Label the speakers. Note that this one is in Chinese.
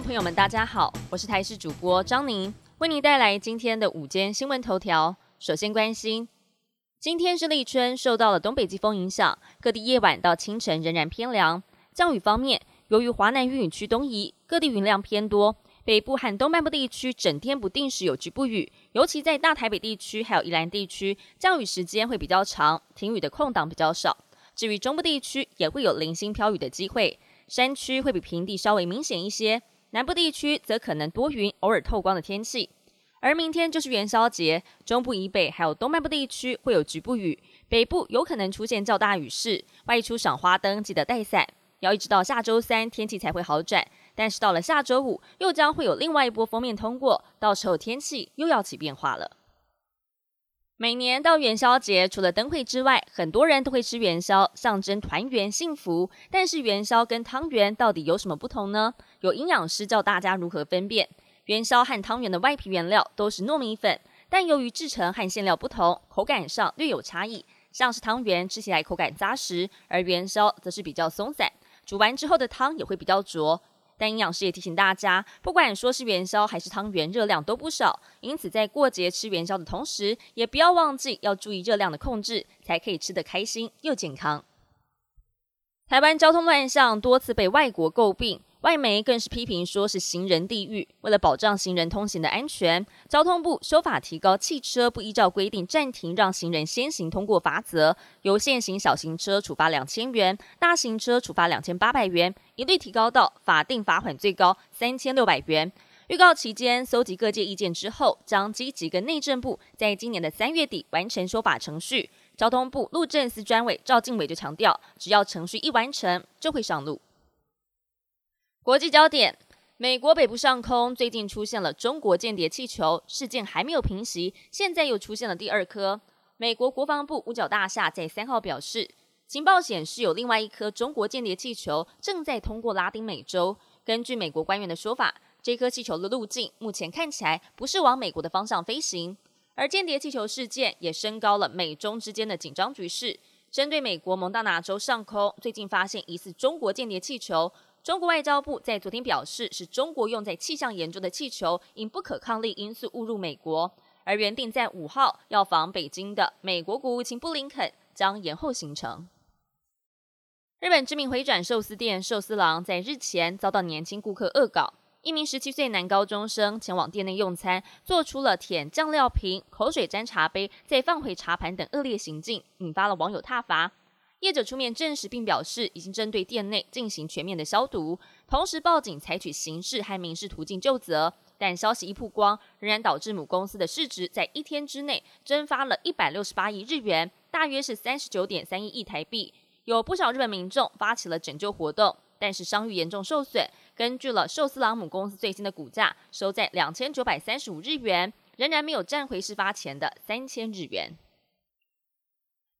Speaker 1: 朋友们，大家好，我是台视主播张宁，为您带来今天的午间新闻头条。首先关心，今天是立春，受到了东北季风影响，各地夜晚到清晨仍然偏凉。降雨方面，由于华南雨雨区东移，各地云量偏多，北部和东半部地区整天不定时有局部雨，尤其在大台北地区还有宜兰地区，降雨时间会比较长，停雨的空档比较少。至于中部地区，也会有零星飘雨的机会，山区会比平地稍微明显一些。南部地区则可能多云，偶尔透光的天气。而明天就是元宵节，中部以北还有东半部地区会有局部雨，北部有可能出现较大雨势。外出赏花灯记得带伞，要一直到下周三天气才会好转。但是到了下周五，又将会有另外一波封面通过，到时候天气又要起变化了。每年到元宵节，除了灯会之外，很多人都会吃元宵，象征团圆幸福。但是元宵跟汤圆到底有什么不同呢？有营养师教大家如何分辨。元宵和汤圆的外皮原料都是糯米粉，但由于制成和馅料不同，口感上略有差异。像是汤圆吃起来口感扎实，而元宵则是比较松散，煮完之后的汤也会比较浊。但营养师也提醒大家，不管说是元宵还是汤圆，热量都不少。因此，在过节吃元宵的同时，也不要忘记要注意热量的控制，才可以吃得开心又健康。台湾交通乱象多次被外国诟病，外媒更是批评说是行人地狱。为了保障行人通行的安全，交通部修法提高汽车不依照规定暂停让行人先行通过罚则，由现行小型车处罚两千元，大型车处罚两千八百元，一律提高到法定罚款最高三千六百元。预告期间搜集各界意见之后，将积极跟内政部在今年的三月底完成修法程序。交通部路政司专委赵敬伟就强调，只要程序一完成，就会上路。国际焦点：美国北部上空最近出现了中国间谍气球事件，还没有平息，现在又出现了第二颗。美国国防部五角大厦在三号表示，情报显示有另外一颗中国间谍气球正在通过拉丁美洲。根据美国官员的说法，这颗气球的路径目前看起来不是往美国的方向飞行。而间谍气球事件也升高了美中之间的紧张局势。针对美国蒙大拿州上空最近发现疑似中国间谍气球，中国外交部在昨天表示，是中国用在气象研究的气球因不可抗力因素误入美国。而原定在五号要访北京的美国国务卿布林肯将延后行程。日本知名回转寿司店寿司郎在日前遭到年轻顾客恶搞。一名十七岁男高中生前往店内用餐，做出了舔酱料瓶、口水沾茶杯、再放回茶盘等恶劣行径，引发了网友挞伐。业者出面证实并表示，已经针对店内进行全面的消毒，同时报警采取刑事和民事途径就责。但消息一曝光，仍然导致母公司的市值在一天之内蒸发了一百六十八亿日元，大约是三十九点三一亿台币。有不少日本民众发起了拯救活动。但是商誉严重受损。根据了寿司郎母公司最新的股价收在两千九百三十五日元，仍然没有站回事发前的三千日元。